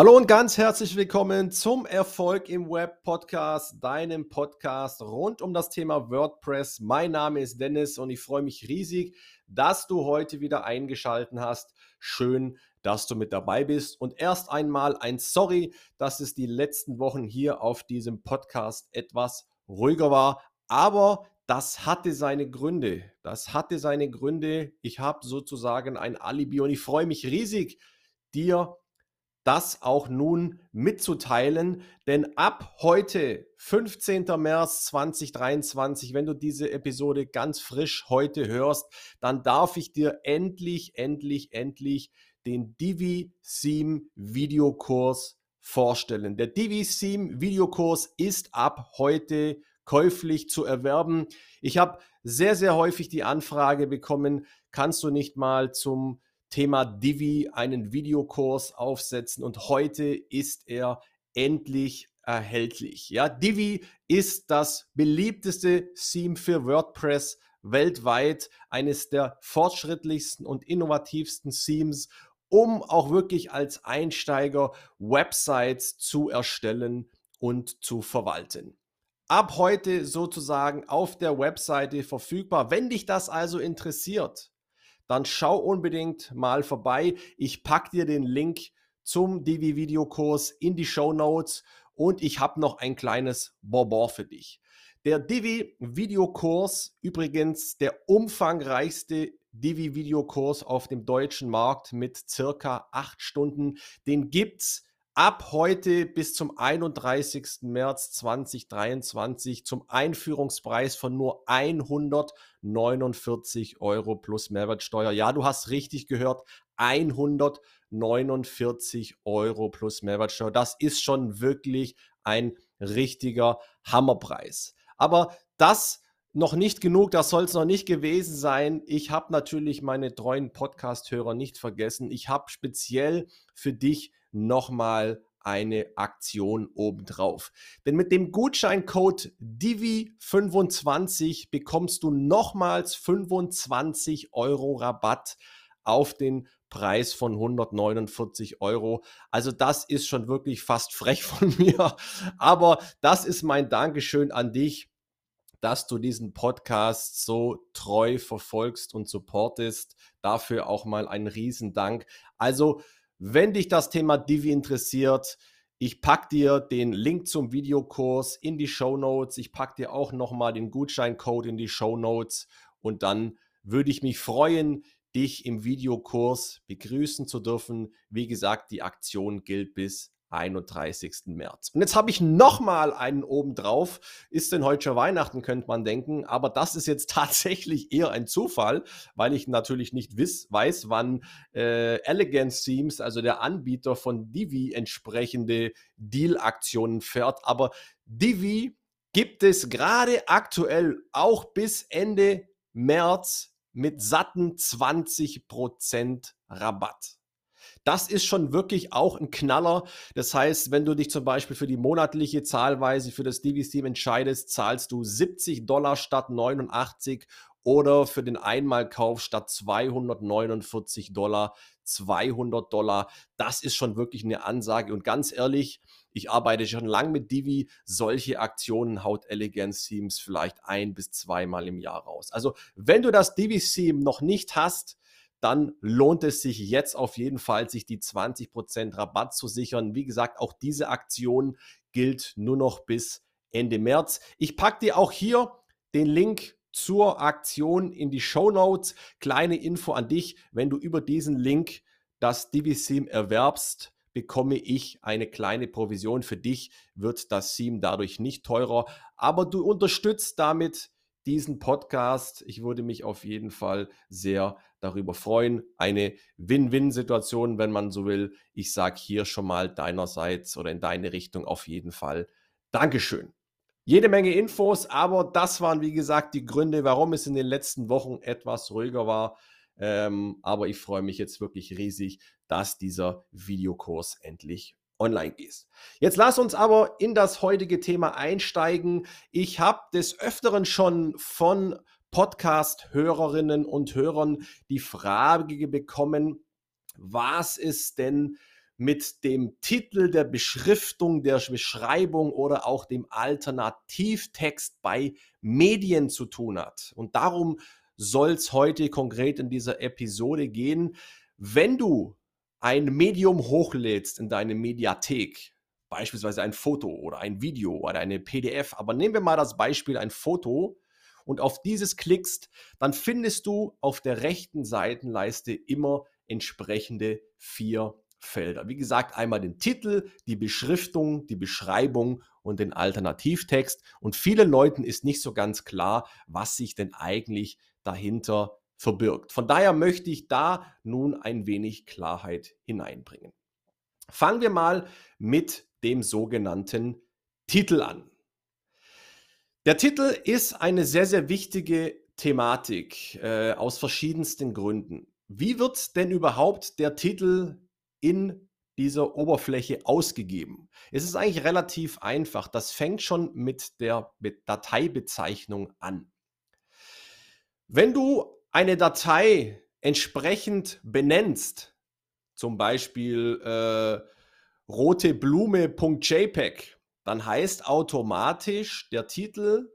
Hallo und ganz herzlich willkommen zum Erfolg im Web Podcast, deinem Podcast rund um das Thema WordPress. Mein Name ist Dennis und ich freue mich riesig, dass du heute wieder eingeschaltet hast. Schön, dass du mit dabei bist. Und erst einmal ein Sorry, dass es die letzten Wochen hier auf diesem Podcast etwas ruhiger war. Aber das hatte seine Gründe. Das hatte seine Gründe. Ich habe sozusagen ein Alibi und ich freue mich riesig, dir das auch nun mitzuteilen, denn ab heute, 15. März 2023, wenn du diese Episode ganz frisch heute hörst, dann darf ich dir endlich, endlich, endlich den Divi Theme Videokurs vorstellen. Der Divi Theme Videokurs ist ab heute käuflich zu erwerben. Ich habe sehr, sehr häufig die Anfrage bekommen, kannst du nicht mal zum Thema Divi einen Videokurs aufsetzen und heute ist er endlich erhältlich. Ja, Divi ist das beliebteste Theme für WordPress weltweit, eines der fortschrittlichsten und innovativsten Themes, um auch wirklich als Einsteiger Websites zu erstellen und zu verwalten. Ab heute sozusagen auf der Webseite verfügbar. Wenn dich das also interessiert, dann schau unbedingt mal vorbei. Ich packe dir den Link zum Divi-Videokurs in die Show Notes und ich habe noch ein kleines Bonbon für dich. Der Divi-Videokurs, übrigens der umfangreichste Divi-Videokurs auf dem deutschen Markt mit circa acht Stunden, den gibt es ab heute bis zum 31. März 2023 zum Einführungspreis von nur 149 Euro plus Mehrwertsteuer. Ja, du hast richtig gehört, 149 Euro plus Mehrwertsteuer. Das ist schon wirklich ein richtiger Hammerpreis. Aber das noch nicht genug, das soll es noch nicht gewesen sein. Ich habe natürlich meine treuen Podcast-Hörer nicht vergessen. Ich habe speziell für dich nochmal eine Aktion obendrauf. Denn mit dem Gutscheincode DIVI25 bekommst du nochmals 25 Euro Rabatt auf den Preis von 149 Euro. Also das ist schon wirklich fast frech von mir. Aber das ist mein Dankeschön an dich, dass du diesen Podcast so treu verfolgst und supportest. Dafür auch mal ein Riesendank. Also wenn dich das Thema Divi interessiert, ich packe dir den Link zum Videokurs in die Show Notes. Ich packe dir auch nochmal den Gutscheincode in die Show Notes. Und dann würde ich mich freuen, dich im Videokurs begrüßen zu dürfen. Wie gesagt, die Aktion gilt bis 31. März. Und jetzt habe ich nochmal einen oben drauf. Ist denn heute schon Weihnachten, könnte man denken. Aber das ist jetzt tatsächlich eher ein Zufall, weil ich natürlich nicht wiss, weiß, wann äh, Elegance Themes, also der Anbieter von Divi, entsprechende Deal-Aktionen fährt. Aber Divi gibt es gerade aktuell auch bis Ende März mit satten 20% Rabatt. Das ist schon wirklich auch ein Knaller. Das heißt, wenn du dich zum Beispiel für die monatliche Zahlweise für das Divi-Steam entscheidest, zahlst du 70 Dollar statt 89 oder für den Einmalkauf statt 249 Dollar 200 Dollar. Das ist schon wirklich eine Ansage. Und ganz ehrlich, ich arbeite schon lange mit Divi. Solche Aktionen haut Elegance Themes vielleicht ein bis zweimal im Jahr raus. Also, wenn du das Divi-Theme noch nicht hast, dann lohnt es sich jetzt auf jeden Fall, sich die 20% Rabatt zu sichern. Wie gesagt, auch diese Aktion gilt nur noch bis Ende März. Ich packe dir auch hier den Link zur Aktion in die Show Notes. Kleine Info an dich, wenn du über diesen Link das Divisim erwerbst, bekomme ich eine kleine Provision. Für dich wird das Sim dadurch nicht teurer, aber du unterstützt damit diesen Podcast. Ich würde mich auf jeden Fall sehr darüber freuen. Eine Win-Win-Situation, wenn man so will. Ich sage hier schon mal deinerseits oder in deine Richtung auf jeden Fall Dankeschön. Jede Menge Infos, aber das waren wie gesagt die Gründe, warum es in den letzten Wochen etwas ruhiger war. Ähm, aber ich freue mich jetzt wirklich riesig, dass dieser Videokurs endlich online gehst. Jetzt lass uns aber in das heutige Thema einsteigen. Ich habe des Öfteren schon von Podcast-Hörerinnen und Hörern die Frage bekommen, was es denn mit dem Titel, der Beschriftung, der Beschreibung oder auch dem Alternativtext bei Medien zu tun hat. Und darum soll es heute konkret in dieser Episode gehen. Wenn du ein Medium hochlädst in deine Mediathek, beispielsweise ein Foto oder ein Video oder eine PDF, aber nehmen wir mal das Beispiel ein Foto und auf dieses klickst, dann findest du auf der rechten Seitenleiste immer entsprechende vier Felder. Wie gesagt, einmal den Titel, die Beschriftung, die Beschreibung und den Alternativtext. Und vielen Leuten ist nicht so ganz klar, was sich denn eigentlich dahinter verbirgt. Von daher möchte ich da nun ein wenig Klarheit hineinbringen. Fangen wir mal mit dem sogenannten Titel an. Der Titel ist eine sehr, sehr wichtige Thematik äh, aus verschiedensten Gründen. Wie wird denn überhaupt der Titel in dieser Oberfläche ausgegeben? Es ist eigentlich relativ einfach. Das fängt schon mit der Dateibezeichnung an. Wenn du eine Datei entsprechend benennst, zum Beispiel äh, roteblume.jpg, dann heißt automatisch der Titel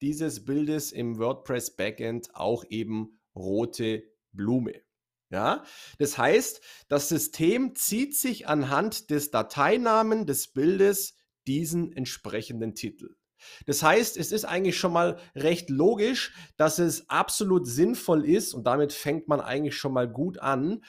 dieses Bildes im WordPress Backend auch eben rote Blume. Ja, das heißt, das System zieht sich anhand des Dateinamen des Bildes diesen entsprechenden Titel. Das heißt, es ist eigentlich schon mal recht logisch, dass es absolut sinnvoll ist, und damit fängt man eigentlich schon mal gut an,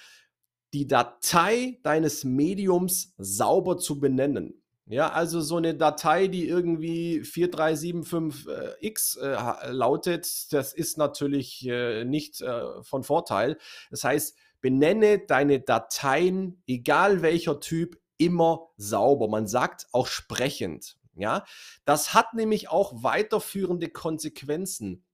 die Datei deines Mediums sauber zu benennen. Ja, also so eine Datei, die irgendwie 4375x äh, lautet, das ist natürlich äh, nicht äh, von Vorteil. Das heißt, benenne deine Dateien, egal welcher Typ, immer sauber. Man sagt auch sprechend. Ja, das hat nämlich auch weiterführende Konsequenzen.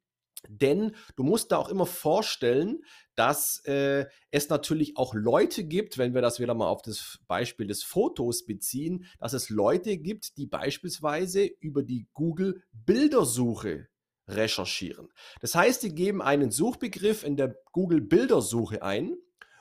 Denn du musst da auch immer vorstellen, dass äh, es natürlich auch Leute gibt, wenn wir das wieder mal auf das Beispiel des Fotos beziehen, dass es Leute gibt, die beispielsweise über die Google Bildersuche recherchieren. Das heißt, die geben einen Suchbegriff in der Google Bildersuche ein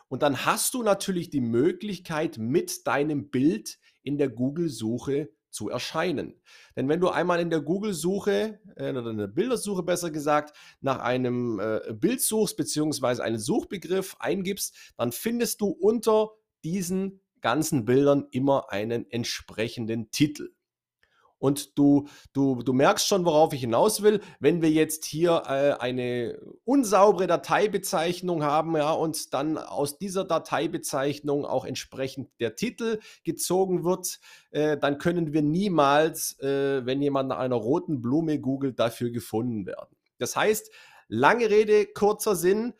und dann hast du natürlich die Möglichkeit, mit deinem Bild in der Google-Suche zu erscheinen. Denn wenn du einmal in der Google-Suche äh, oder in der Bildersuche besser gesagt nach einem äh, Bild suchst beziehungsweise einen Suchbegriff eingibst, dann findest du unter diesen ganzen Bildern immer einen entsprechenden Titel. Und du, du, du merkst schon, worauf ich hinaus will. Wenn wir jetzt hier äh, eine unsaubere Dateibezeichnung haben, ja, und dann aus dieser Dateibezeichnung auch entsprechend der Titel gezogen wird, äh, dann können wir niemals, äh, wenn jemand nach einer roten Blume googelt, dafür gefunden werden. Das heißt, lange Rede, kurzer Sinn,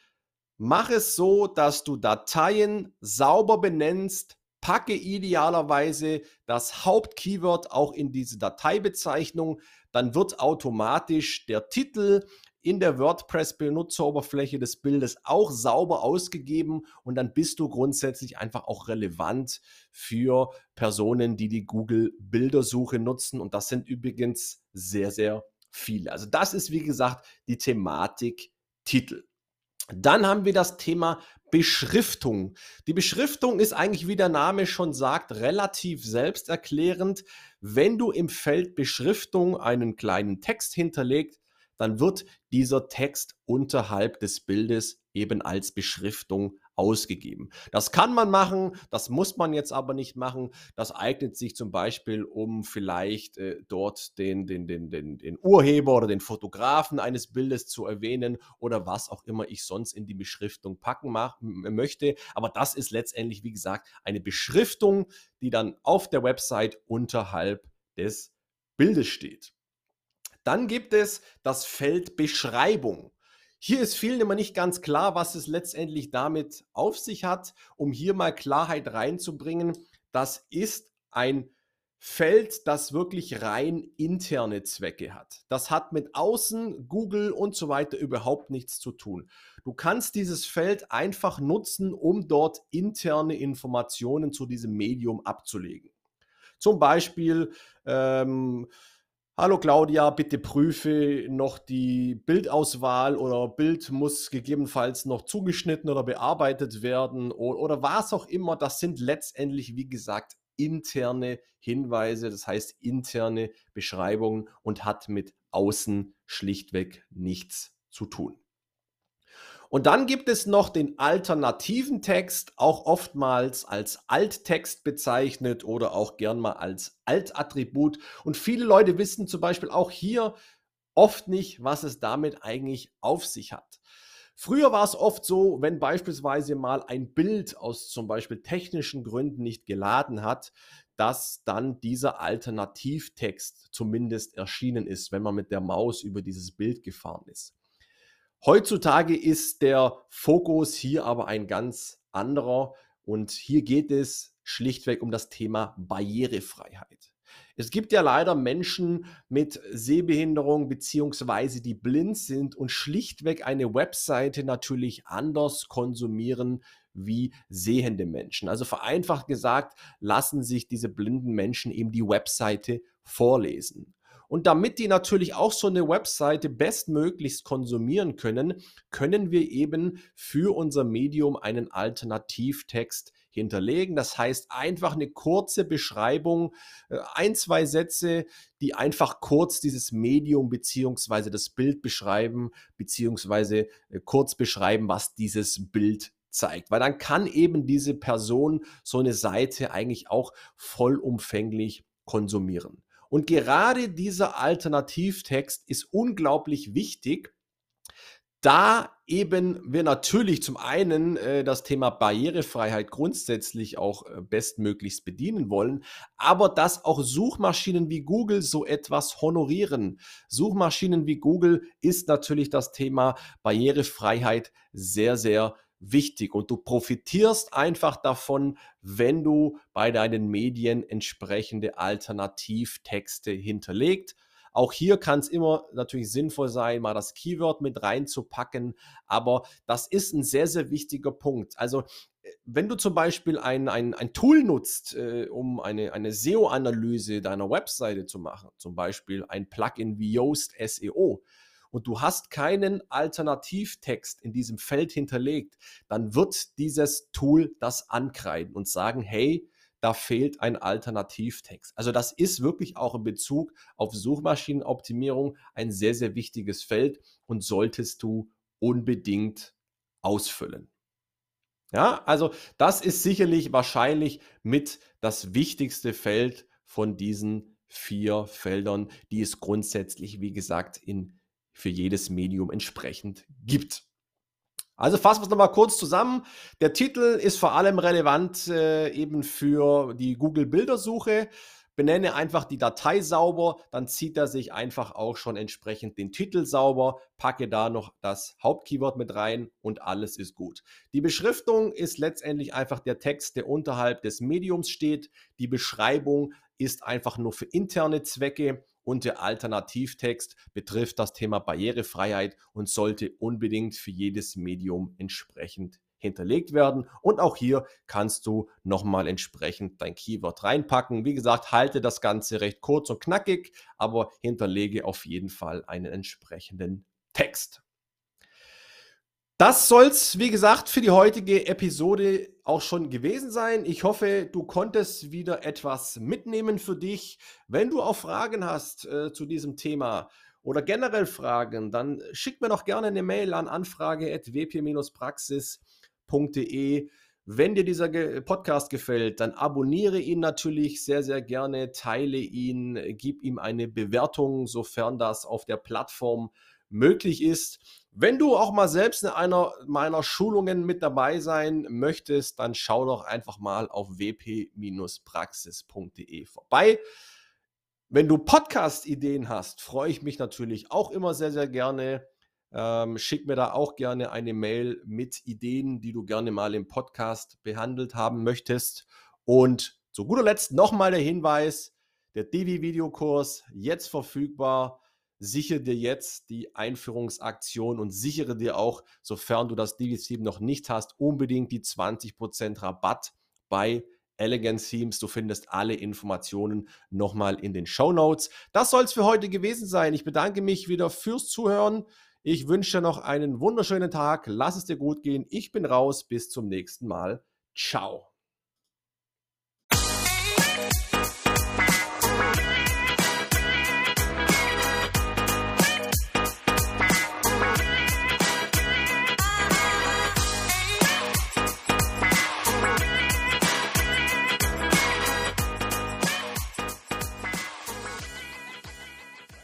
mach es so, dass du Dateien sauber benennst, packe idealerweise das Hauptkeyword auch in diese Dateibezeichnung, dann wird automatisch der Titel in der WordPress-Benutzeroberfläche des Bildes auch sauber ausgegeben und dann bist du grundsätzlich einfach auch relevant für Personen, die die Google-Bildersuche nutzen und das sind übrigens sehr, sehr viele. Also das ist, wie gesagt, die Thematik Titel. Dann haben wir das Thema Beschriftung. Die Beschriftung ist eigentlich, wie der Name schon sagt, relativ selbsterklärend. Wenn du im Feld Beschriftung einen kleinen Text hinterlegt, dann wird dieser Text unterhalb des Bildes eben als Beschriftung ausgegeben. Das kann man machen, das muss man jetzt aber nicht machen. Das eignet sich zum Beispiel, um vielleicht äh, dort den, den, den, den, den Urheber oder den Fotografen eines Bildes zu erwähnen oder was auch immer ich sonst in die Beschriftung packen möchte. Aber das ist letztendlich, wie gesagt, eine Beschriftung, die dann auf der Website unterhalb des Bildes steht. Dann gibt es das Feld Beschreibung. Hier ist vielen immer nicht ganz klar, was es letztendlich damit auf sich hat. Um hier mal Klarheit reinzubringen, das ist ein Feld, das wirklich rein interne Zwecke hat. Das hat mit Außen, Google und so weiter überhaupt nichts zu tun. Du kannst dieses Feld einfach nutzen, um dort interne Informationen zu diesem Medium abzulegen. Zum Beispiel ähm, Hallo Claudia, bitte prüfe noch die Bildauswahl oder Bild muss gegebenenfalls noch zugeschnitten oder bearbeitet werden oder, oder was auch immer. Das sind letztendlich, wie gesagt, interne Hinweise, das heißt interne Beschreibungen und hat mit außen schlichtweg nichts zu tun. Und dann gibt es noch den alternativen Text, auch oftmals als Alttext bezeichnet oder auch gern mal als Altattribut. Und viele Leute wissen zum Beispiel auch hier oft nicht, was es damit eigentlich auf sich hat. Früher war es oft so, wenn beispielsweise mal ein Bild aus zum Beispiel technischen Gründen nicht geladen hat, dass dann dieser Alternativtext zumindest erschienen ist, wenn man mit der Maus über dieses Bild gefahren ist. Heutzutage ist der Fokus hier aber ein ganz anderer und hier geht es schlichtweg um das Thema Barrierefreiheit. Es gibt ja leider Menschen mit Sehbehinderung beziehungsweise die blind sind und schlichtweg eine Webseite natürlich anders konsumieren wie sehende Menschen. Also vereinfacht gesagt, lassen sich diese blinden Menschen eben die Webseite vorlesen. Und damit die natürlich auch so eine Webseite bestmöglichst konsumieren können, können wir eben für unser Medium einen Alternativtext hinterlegen. Das heißt einfach eine kurze Beschreibung, äh, ein, zwei Sätze, die einfach kurz dieses Medium beziehungsweise das Bild beschreiben, beziehungsweise äh, kurz beschreiben, was dieses Bild zeigt. Weil dann kann eben diese Person so eine Seite eigentlich auch vollumfänglich konsumieren. Und gerade dieser Alternativtext ist unglaublich wichtig, da eben wir natürlich zum einen äh, das Thema Barrierefreiheit grundsätzlich auch äh, bestmöglichst bedienen wollen, aber dass auch Suchmaschinen wie Google so etwas honorieren. Suchmaschinen wie Google ist natürlich das Thema Barrierefreiheit sehr, sehr wichtig und du profitierst einfach davon, wenn du bei deinen Medien entsprechende Alternativtexte hinterlegt. Auch hier kann es immer natürlich sinnvoll sein, mal das Keyword mit reinzupacken, aber das ist ein sehr, sehr wichtiger Punkt. Also äh, wenn du zum Beispiel ein, ein, ein Tool nutzt, äh, um eine, eine SEO-Analyse deiner Webseite zu machen, zum Beispiel ein Plugin wie Yoast SEO, und du hast keinen Alternativtext in diesem Feld hinterlegt, dann wird dieses Tool das ankreiden und sagen, hey, da fehlt ein Alternativtext. Also das ist wirklich auch in Bezug auf Suchmaschinenoptimierung ein sehr, sehr wichtiges Feld und solltest du unbedingt ausfüllen. Ja, also das ist sicherlich wahrscheinlich mit das wichtigste Feld von diesen vier Feldern, die es grundsätzlich, wie gesagt, in für jedes Medium entsprechend gibt. Also fassen wir es nochmal kurz zusammen. Der Titel ist vor allem relevant äh, eben für die Google-Bildersuche. Benenne einfach die Datei sauber, dann zieht er sich einfach auch schon entsprechend den Titel sauber, packe da noch das Hauptkeyword mit rein und alles ist gut. Die Beschriftung ist letztendlich einfach der Text, der unterhalb des Mediums steht. Die Beschreibung ist einfach nur für interne Zwecke und der Alternativtext betrifft das Thema Barrierefreiheit und sollte unbedingt für jedes Medium entsprechend hinterlegt werden. Und auch hier kannst du nochmal entsprechend dein Keyword reinpacken. Wie gesagt, halte das Ganze recht kurz und knackig, aber hinterlege auf jeden Fall einen entsprechenden Text. Das soll es, wie gesagt, für die heutige Episode auch schon gewesen sein. Ich hoffe, du konntest wieder etwas mitnehmen für dich. Wenn du auch Fragen hast äh, zu diesem Thema oder generell Fragen, dann schick mir doch gerne eine Mail an anfrage.wp-praxis.de. Wenn dir dieser Podcast gefällt, dann abonniere ihn natürlich sehr, sehr gerne, teile ihn, gib ihm eine Bewertung, sofern das auf der Plattform möglich ist. Wenn du auch mal selbst in einer meiner Schulungen mit dabei sein möchtest, dann schau doch einfach mal auf wp-praxis.de vorbei. Wenn du Podcast-Ideen hast, freue ich mich natürlich auch immer sehr, sehr gerne. Ähm, schick mir da auch gerne eine Mail mit Ideen, die du gerne mal im Podcast behandelt haben möchtest. Und zu guter Letzt nochmal der Hinweis, der Divi-Videokurs jetzt verfügbar sichere dir jetzt die Einführungsaktion und sichere dir auch, sofern du das Divi7 noch nicht hast, unbedingt die 20% Rabatt bei Elegant Themes. Du findest alle Informationen nochmal in den Show Notes. Das soll es für heute gewesen sein. Ich bedanke mich wieder fürs Zuhören. Ich wünsche dir noch einen wunderschönen Tag. Lass es dir gut gehen. Ich bin raus. Bis zum nächsten Mal. Ciao.